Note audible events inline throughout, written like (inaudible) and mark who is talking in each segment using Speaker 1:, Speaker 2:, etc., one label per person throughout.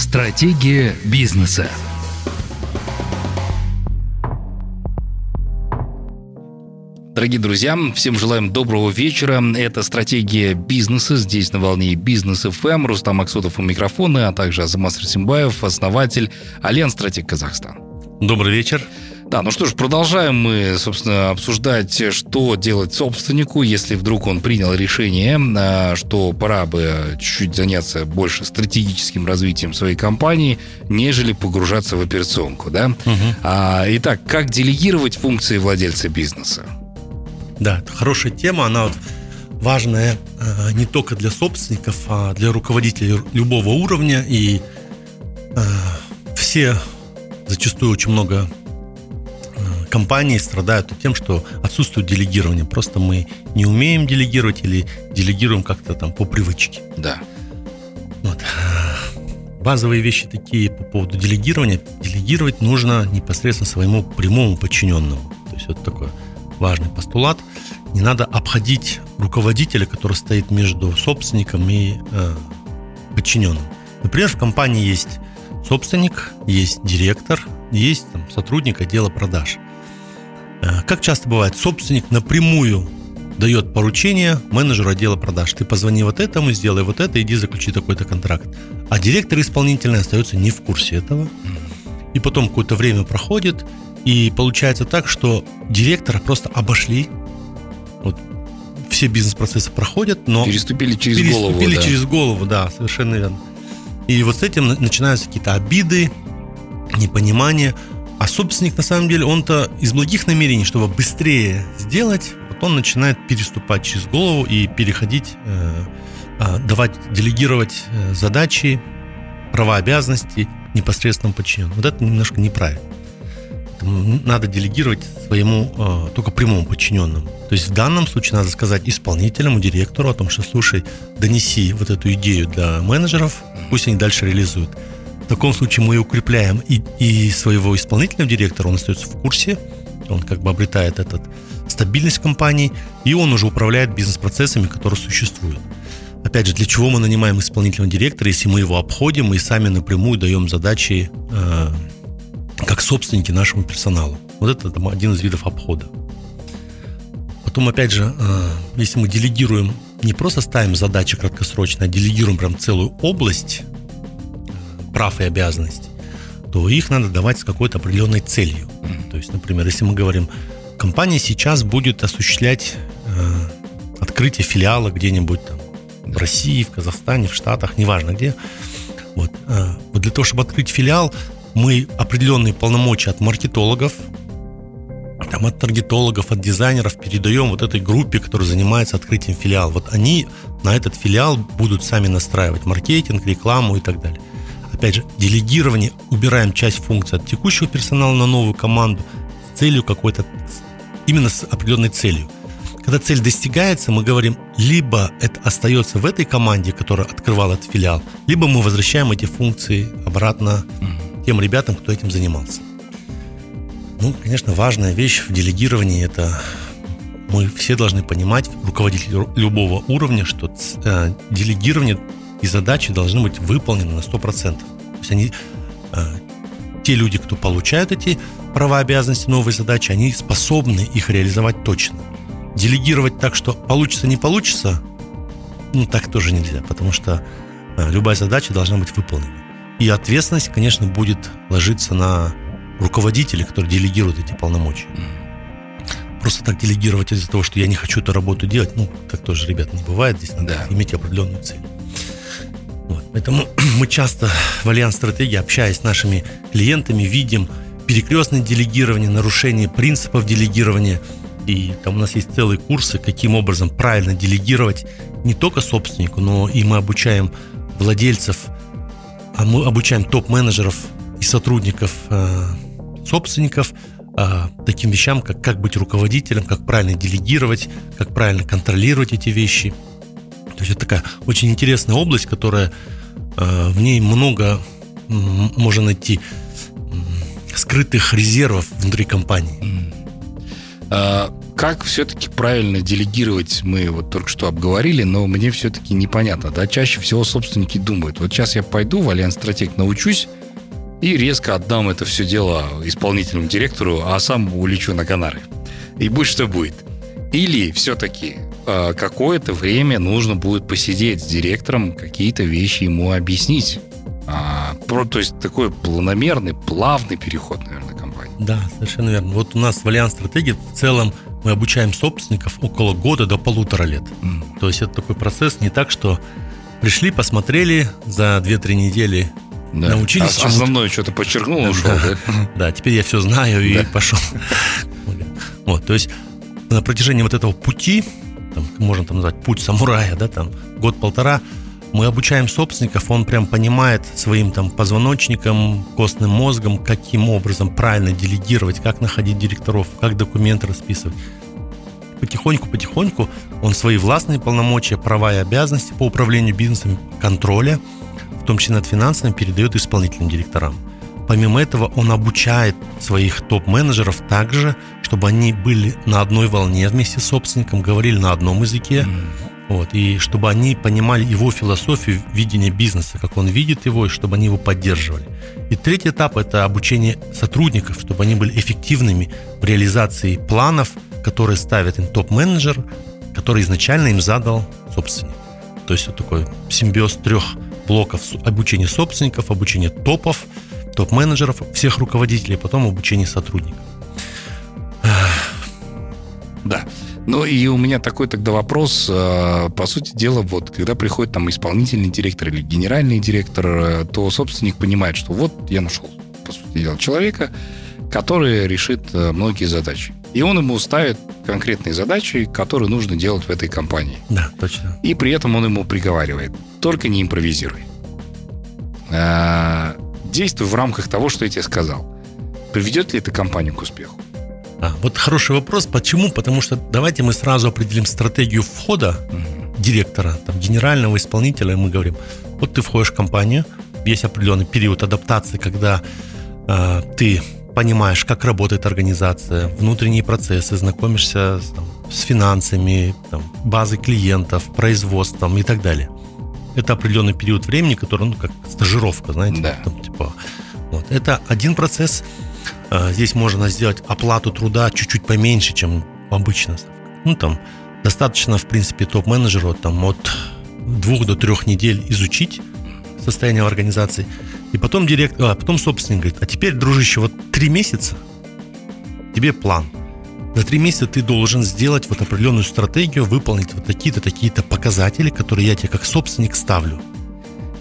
Speaker 1: Стратегия бизнеса. Дорогие друзья, всем желаем доброго вечера. Это «Стратегия бизнеса». Здесь на волне «Бизнес ФМ». Рустам Аксутов у микрофона, а также Азамас Расимбаев, основатель Альянс Стратег Казахстан.
Speaker 2: Добрый вечер.
Speaker 1: Да, ну что ж, продолжаем мы, собственно, обсуждать, что делать собственнику, если вдруг он принял решение, а, что пора бы чуть-чуть заняться больше стратегическим развитием своей компании, нежели погружаться в операционку, да? Угу. А, итак, как делегировать функции владельца бизнеса?
Speaker 2: Да, это хорошая тема, она вот важная э, не только для собственников, а для руководителей любого уровня. И э, все зачастую очень много компании страдают тем, что отсутствует делегирование. Просто мы не умеем делегировать или делегируем как-то там по привычке.
Speaker 1: Да.
Speaker 2: Вот. Базовые вещи такие по поводу делегирования. Делегировать нужно непосредственно своему прямому подчиненному. То есть вот такой важный постулат. Не надо обходить руководителя, который стоит между собственником и э, подчиненным. Например, в компании есть собственник, есть директор, есть там, сотрудник отдела продаж. Э, как часто бывает, собственник напрямую дает поручение менеджеру отдела продаж. Ты позвони вот этому, сделай вот это, иди заключи такой-то контракт. А директор исполнительный остается не в курсе этого. И потом какое-то время проходит, и получается так, что директора просто обошли. Вот все бизнес-процессы проходят, но...
Speaker 1: Переступили через
Speaker 2: переступили
Speaker 1: голову.
Speaker 2: Переступили да. через голову, да, совершенно верно. И вот с этим начинаются какие-то обиды, непонимание. А собственник, на самом деле, он-то из благих намерений, чтобы быстрее сделать, вот он начинает переступать через голову и переходить, э, э, давать, делегировать э, задачи, права, обязанности непосредственному подчиненному. Вот это немножко неправильно. Надо делегировать своему э, только прямому подчиненному. То есть в данном случае надо сказать исполнительному, директору о том, что слушай, донеси вот эту идею для менеджеров, пусть они дальше реализуют таком случае мы укрепляем и, и своего исполнительного директора, он остается в курсе, он как бы обретает этот стабильность компании, и он уже управляет бизнес-процессами, которые существуют. Опять же, для чего мы нанимаем исполнительного директора, если мы его обходим и сами напрямую даем задачи э, как собственники нашему персоналу. Вот это там, один из видов обхода. Потом, опять же, э, если мы делегируем, не просто ставим задачи краткосрочно, а делегируем прям целую область прав и обязанностей, то их надо давать с какой-то определенной целью. То есть, например, если мы говорим, компания сейчас будет осуществлять э, открытие филиала где-нибудь там в России, в Казахстане, в Штатах, неважно где. Вот, э, вот для того, чтобы открыть филиал, мы определенные полномочия от маркетологов, там, от таргетологов, от дизайнеров передаем вот этой группе, которая занимается открытием филиала. Вот они на этот филиал будут сами настраивать маркетинг, рекламу и так далее. Опять же, делегирование, убираем часть функций от текущего персонала на новую команду с целью какой-то, именно с определенной целью. Когда цель достигается, мы говорим, либо это остается в этой команде, которая открывала этот филиал, либо мы возвращаем эти функции обратно тем ребятам, кто этим занимался. Ну, конечно, важная вещь в делегировании – это мы все должны понимать, руководитель любого уровня, что э, делегирование и задачи должны быть выполнены на 100%. То есть они, э, те люди, кто получают эти права, обязанности, новые задачи, они способны их реализовать точно. Делегировать так, что получится, не получится, ну, так тоже нельзя, потому что э, любая задача должна быть выполнена. И ответственность, конечно, будет ложиться на руководителей, которые делегируют эти полномочия. Просто так делегировать из-за того, что я не хочу эту работу делать, ну, так тоже, ребят, не бывает. Здесь надо да. иметь определенную цель. Вот. Поэтому (clears throat) мы часто в Альянс Стратегии, общаясь с нашими клиентами, видим перекрестное делегирование, нарушение принципов делегирования. И там у нас есть целые курсы, каким образом правильно делегировать не только собственнику, но и мы обучаем владельцев, а мы обучаем топ-менеджеров и сотрудников э, собственников э, таким вещам, как как быть руководителем, как правильно делегировать, как правильно контролировать эти вещи – то есть это такая очень интересная область, которая э, в ней много можно найти скрытых резервов внутри компании.
Speaker 1: А, как все-таки правильно делегировать, мы вот только что обговорили, но мне все-таки непонятно. Да? Чаще всего собственники думают, вот сейчас я пойду в Альянс Стратег научусь, и резко отдам это все дело исполнительному директору, а сам улечу на Канары. И будь что будет. Или все-таки какое-то время нужно будет посидеть с директором, какие-то вещи ему объяснить. А, про, то есть такой планомерный, плавный переход, наверное, компании.
Speaker 2: Да, совершенно верно. Вот у нас в Альянс Стратегии в целом мы обучаем собственников около года до полутора лет. Mm. То есть это такой процесс не так, что пришли, посмотрели за 2-3 недели да. научились.
Speaker 1: А, основное что-то подчеркнул, ушел. Да.
Speaker 2: да, теперь я все знаю и да. пошел. Вот, то есть на протяжении вот этого пути, там, можно там назвать путь самурая, да, там год-полтора, мы обучаем собственников, он прям понимает своим там позвоночником, костным мозгом, каким образом правильно делегировать, как находить директоров, как документы расписывать. Потихоньку-потихоньку он свои властные полномочия, права и обязанности по управлению бизнесом, контроля, в том числе над финансами, передает исполнительным директорам. Помимо этого, он обучает своих топ-менеджеров также, чтобы они были на одной волне вместе с собственником, говорили на одном языке, вот, и чтобы они понимали его философию видения бизнеса, как он видит его, и чтобы они его поддерживали. И третий этап – это обучение сотрудников, чтобы они были эффективными в реализации планов, которые ставит им топ-менеджер, который изначально им задал собственник. То есть вот такой симбиоз трех блоков обучения собственников, обучения топов, топ-менеджеров, всех руководителей, потом обучение сотрудников.
Speaker 1: Да. Ну и у меня такой тогда вопрос. Э, по сути дела, вот когда приходит там исполнительный директор или генеральный директор, э, то собственник понимает, что вот я нашел, по сути дела, человека, который решит э, многие задачи. И он ему ставит конкретные задачи, которые нужно делать в этой компании.
Speaker 2: Да, точно.
Speaker 1: И при этом он ему приговаривает, только не импровизируй. Действуй в рамках того, что я тебе сказал. Приведет ли это компанию к успеху?
Speaker 2: А, вот хороший вопрос. Почему? Потому что давайте мы сразу определим стратегию входа директора, там, генерального исполнителя, и мы говорим, вот ты входишь в компанию, есть определенный период адаптации, когда э, ты понимаешь, как работает организация, внутренние процессы, знакомишься с, там, с финансами, там, базой клиентов, производством и так далее. Это определенный период времени, который, ну, как стажировка, знаете,
Speaker 1: да.
Speaker 2: там, типа, вот. Это один процесс здесь можно сделать оплату труда чуть-чуть поменьше, чем обычно. Ну, там, достаточно, в принципе, топ-менеджеру там, от двух до трех недель изучить состояние организации. И потом директор, а потом собственник говорит, а теперь, дружище, вот три месяца тебе план. За три месяца ты должен сделать вот определенную стратегию, выполнить вот такие-то, такие-то показатели, которые я тебе как собственник ставлю.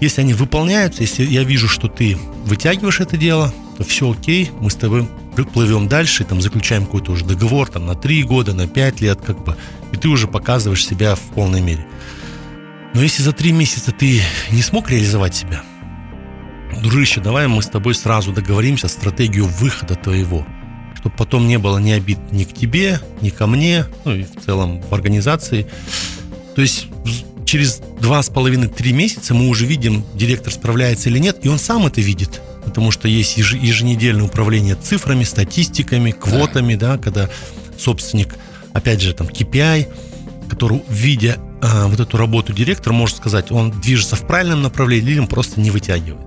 Speaker 2: Если они выполняются, если я вижу, что ты вытягиваешь это дело, то все окей, мы с тобой плывем дальше, там заключаем какой-то уже договор там, на 3 года, на 5 лет, как бы, и ты уже показываешь себя в полной мере. Но если за 3 месяца ты не смог реализовать себя, дружище, давай мы с тобой сразу договоримся стратегию выхода твоего, чтобы потом не было ни обид ни к тебе, ни ко мне, ну и в целом в организации. То есть через два с половиной три месяца мы уже видим, директор справляется или нет, и он сам это видит потому что есть еженедельное управление цифрами, статистиками, квотами, да, да когда собственник, опять же, там, KPI, который, видя а, вот эту работу директора, может сказать, он движется в правильном направлении или он просто не вытягивает.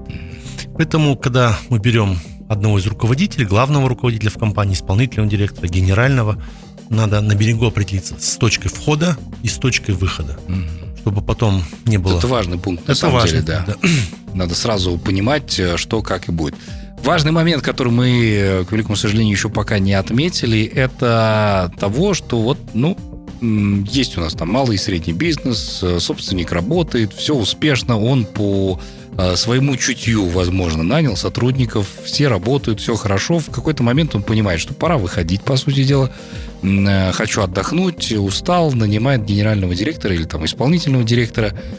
Speaker 2: Поэтому, когда мы берем одного из руководителей, главного руководителя в компании, исполнительного директора, генерального, надо на берегу определиться с точкой входа и с точкой выхода, чтобы потом не было...
Speaker 1: Это важный пункт,
Speaker 2: на Это самом важно, деле, да. да. (clears throat)
Speaker 1: Надо сразу понимать, э, что, как и будет. Важный момент, который мы, э, к великому сожалению, еще пока не отметили, это того, что вот, ну, есть у нас там малый и средний бизнес, э, собственник работает, все успешно, он по своему чутью, возможно, нанял сотрудников, все работают, все хорошо. В какой-то момент он понимает, что пора выходить, по сути дела. Хочу отдохнуть, устал, нанимает генерального директора или там исполнительного директора –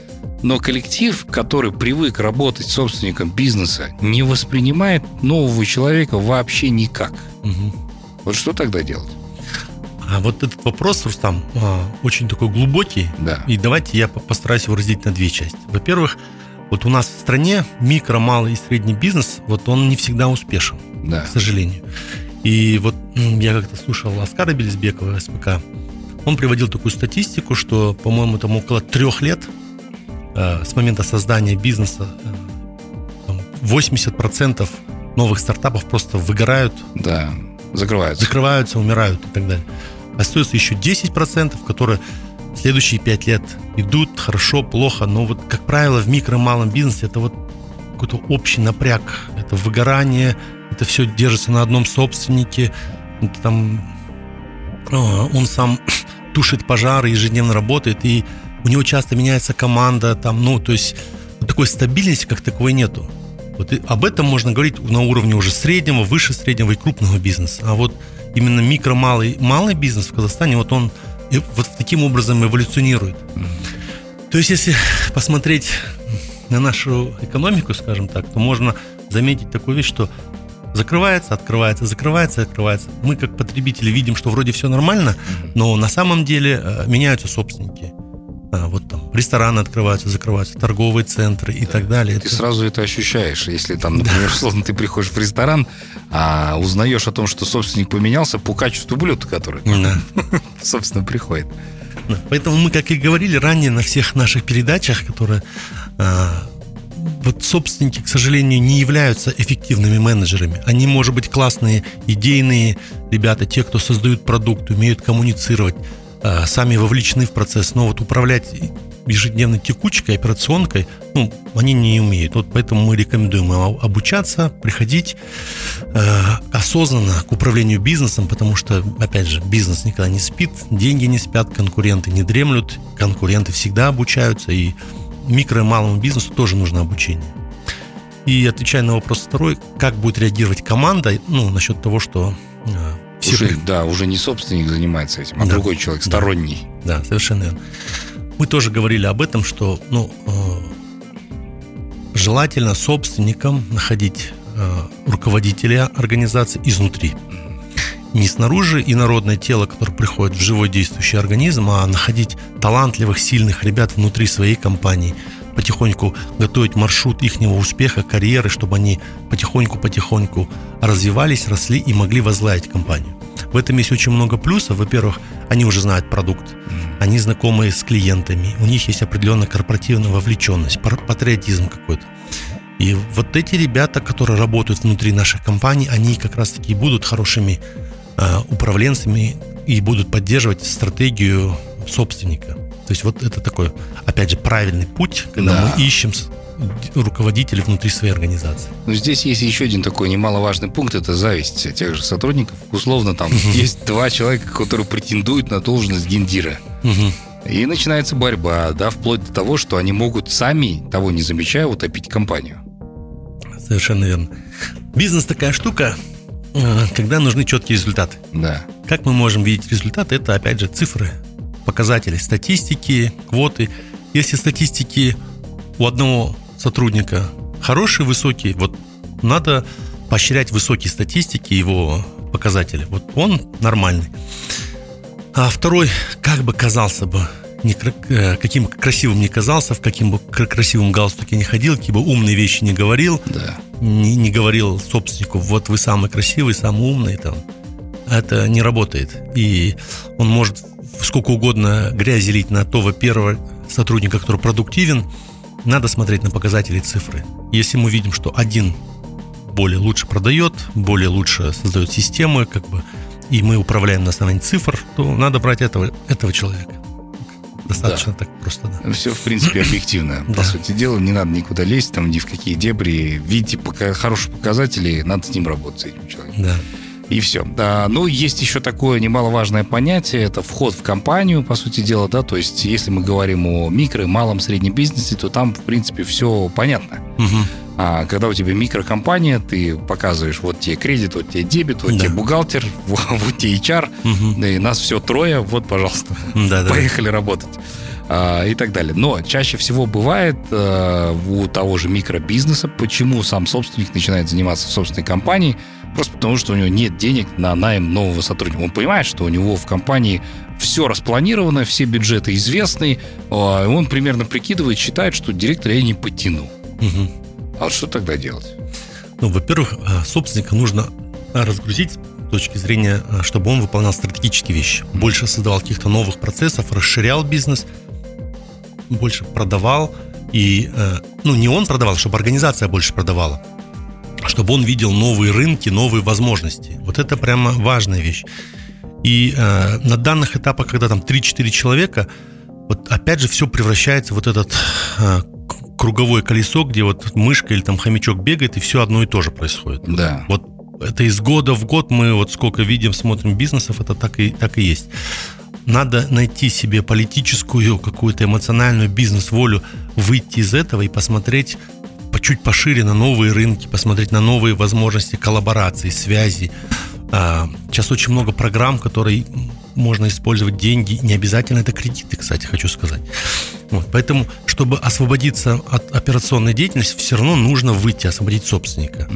Speaker 1: но коллектив, который привык работать с собственником бизнеса, не воспринимает нового человека вообще никак. Угу. Вот что тогда делать?
Speaker 2: А вот этот вопрос, Рустам, а, очень такой глубокий.
Speaker 1: Да.
Speaker 2: И давайте я постараюсь его разделить на две части. Во-первых, вот у нас в стране микро, малый и средний бизнес, вот он не всегда успешен,
Speaker 1: да.
Speaker 2: к сожалению. И вот я как-то слушал Оскара Белизбекова, СПК, он приводил такую статистику, что, по-моему, там около трех лет э, с момента создания бизнеса э, 80% новых стартапов просто выгорают.
Speaker 1: Да, закрываются.
Speaker 2: Закрываются, умирают и так далее. Остается еще 10%, которые следующие 5 лет идут хорошо, плохо, но вот, как правило, в микро малом бизнесе это вот какой-то общий напряг, это выгорание, это все держится на одном собственнике, это там он сам (coughs) тушит пожары, ежедневно работает, и у него часто меняется команда, там, ну, то есть такой стабильности как таковой нету. Вот и об этом можно говорить на уровне уже среднего, выше среднего и крупного бизнеса. А вот именно микро, малый, малый бизнес в Казахстане, вот он вот таким образом эволюционирует. То есть, если посмотреть на нашу экономику, скажем так, то можно заметить такую вещь, что закрывается, открывается, закрывается, открывается. Мы как потребители видим, что вроде все нормально, но на самом деле э, меняются собственники. А, вот там рестораны открываются, закрываются, торговые центры и так далее.
Speaker 1: Ты это... сразу это ощущаешь. Если там, например, да. условно, ты приходишь в ресторан, а узнаешь о том, что собственник поменялся по качеству блюд, который, да. (laughs) собственно, приходит.
Speaker 2: Да. Поэтому мы, как и говорили ранее на всех наших передачах, которые а, вот собственники, к сожалению, не являются эффективными менеджерами. Они, может быть, классные, идейные ребята, те, кто создают продукт, умеют коммуницировать, сами вовлечены в процесс, но вот управлять ежедневной текучкой, операционкой, ну, они не умеют. Вот поэтому мы рекомендуем обучаться, приходить э, осознанно к управлению бизнесом, потому что, опять же, бизнес никогда не спит, деньги не спят, конкуренты не дремлют, конкуренты всегда обучаются, и микро и малому бизнесу тоже нужно обучение. И отвечая на вопрос второй, как будет реагировать команда, ну, насчет того, что
Speaker 1: э, все уже, да, уже не собственник занимается этим, а да, другой человек, сторонний.
Speaker 2: Да, да, совершенно верно. Мы тоже говорили об этом, что ну, э, желательно собственникам находить э, руководителя организации изнутри. Не снаружи инородное тело, которое приходит в живой действующий организм, а находить талантливых, сильных ребят внутри своей компании, потихоньку готовить маршрут их успеха, карьеры, чтобы они потихоньку-потихоньку развивались, росли и могли возглавить компанию. В этом есть очень много плюсов. Во-первых, они уже знают продукт, они знакомы с клиентами, у них есть определенная корпоративная вовлеченность, патриотизм какой-то. И вот эти ребята, которые работают внутри наших компаний, они как раз-таки будут хорошими э, управленцами и будут поддерживать стратегию собственника. То есть вот это такой, опять же, правильный путь, когда да. мы ищем руководителей внутри своей организации.
Speaker 1: Ну, здесь есть еще один такой немаловажный пункт, это зависть тех же сотрудников. Условно, там есть два человека, которые претендуют на должность гендира. И начинается борьба, да, вплоть до того, что они могут сами, того не замечая, утопить компанию.
Speaker 2: Совершенно верно. Бизнес такая штука, э, когда нужны четкие результаты.
Speaker 1: Да.
Speaker 2: Как мы можем видеть результаты? Это, опять же, цифры, показатели, статистики, квоты. Если статистики у одного сотрудника хороший, высокий, вот надо поощрять высокие статистики, его показатели. Вот он нормальный. А второй, как бы казался бы, не, э, каким красивым не казался, в каким бы красивом галстуке не ходил, какие бы умные вещи не говорил,
Speaker 1: да.
Speaker 2: не, не говорил собственнику, вот вы самый красивый, самый умный, там, это не работает. И он может сколько угодно грязи лить на того первого сотрудника, который продуктивен, надо смотреть на показатели цифры. Если мы видим, что один более лучше продает, более лучше создает системы, как бы, и мы управляем на основании цифр, то надо брать этого, этого человека. Достаточно да. так просто,
Speaker 1: да. Все, в принципе, объективно. (clears throat) По сути дела, не надо никуда лезть, там ни в какие дебри. Видите пока хорошие показатели, надо с ним работать, с этим человеком.
Speaker 2: Да.
Speaker 1: И все. Да, ну, есть еще такое немаловажное понятие, это вход в компанию, по сути дела, да, то есть если мы говорим о микро, малом, среднем бизнесе, то там, в принципе, все понятно. Угу. А когда у тебя микрокомпания, ты показываешь, вот тебе кредит, вот тебе дебет, вот да. тебе бухгалтер, (laughs) вот, вот тебе HR, угу. и нас все трое, вот, пожалуйста, да, поехали да. работать а, и так далее. Но чаще всего бывает а, у того же микробизнеса, почему сам собственник начинает заниматься собственной компанией, Просто потому, что у него нет денег на найм нового сотрудника. Он понимает, что у него в компании все распланировано, все бюджеты известны. А он примерно прикидывает, считает, что директора я не потяну. Угу. А вот что тогда делать?
Speaker 2: Ну, во-первых, а, собственника нужно разгрузить точки зрения, э, чтобы он выполнял стратегические вещи. Больше создавал каких-то новых процессов, расширял бизнес, больше продавал. И, э, ну, не он продавал, чтобы организация больше продавала. Чтобы он видел новые рынки, новые возможности. Вот это прямо важная вещь. И э, на данных этапах, когда там 3-4 человека, вот опять же все превращается в вот этот э, круговое колесо, где вот мышка или там хомячок бегает, и все одно и то же происходит.
Speaker 1: Да.
Speaker 2: Вот это из года в год мы вот сколько видим, смотрим бизнесов, это так и, так и есть. Надо найти себе политическую, какую-то эмоциональную бизнес-волю, выйти из этого и посмотреть по чуть пошире на новые рынки, посмотреть на новые возможности коллаборации, связи. А, сейчас очень много программ, которые можно использовать деньги. Не обязательно это кредиты, кстати, хочу сказать. Вот, поэтому, чтобы освободиться от операционной деятельности, все равно нужно выйти, освободить собственника.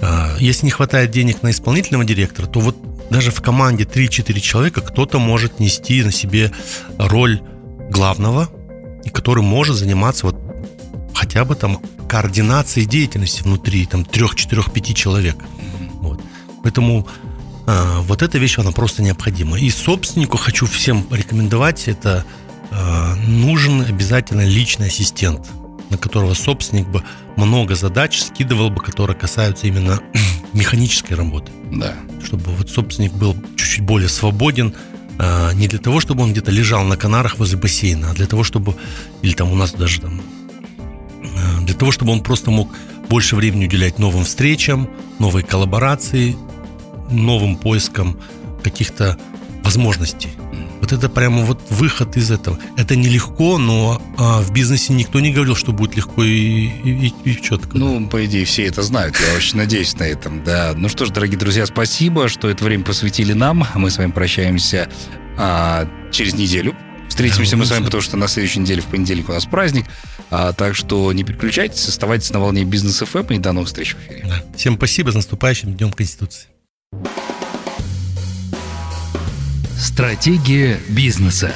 Speaker 2: А, если не хватает денег на исполнительного директора, то вот даже в команде 3-4 человека кто-то может нести на себе роль главного, который может заниматься вот хотя бы там координацией деятельности внутри там 3-4-5 человек. Вот. Поэтому а, вот эта вещь, она просто необходима. И собственнику хочу всем рекомендовать, это а, нужен обязательно личный ассистент, на которого собственник бы много задач скидывал бы, которые касаются именно (clears throat) механической работы.
Speaker 1: Да.
Speaker 2: Чтобы вот собственник был чуть-чуть более свободен, а, не для того, чтобы он где-то лежал на канарах возле бассейна, а для того, чтобы, или там у нас даже там, для того, чтобы он просто мог больше времени уделять новым встречам, новой коллаборации, новым поиском каких-то возможностей. Вот это прямо вот выход из этого. Это нелегко, но а, в бизнесе никто не говорил, что будет легко и, и, и четко.
Speaker 1: Ну, по идее, все это знают. Я очень надеюсь на этом, да. Ну что ж, дорогие друзья, спасибо, что это время посвятили нам. Мы с вами прощаемся а, через неделю. Встретимся мы с вами, потому что на следующей неделе, в понедельник, у нас праздник. А, так что не переключайтесь, оставайтесь на волне бизнес FM и до новых встреч в эфире.
Speaker 2: Да. Всем спасибо, с наступающим Днем Конституции.
Speaker 3: Стратегия бизнеса.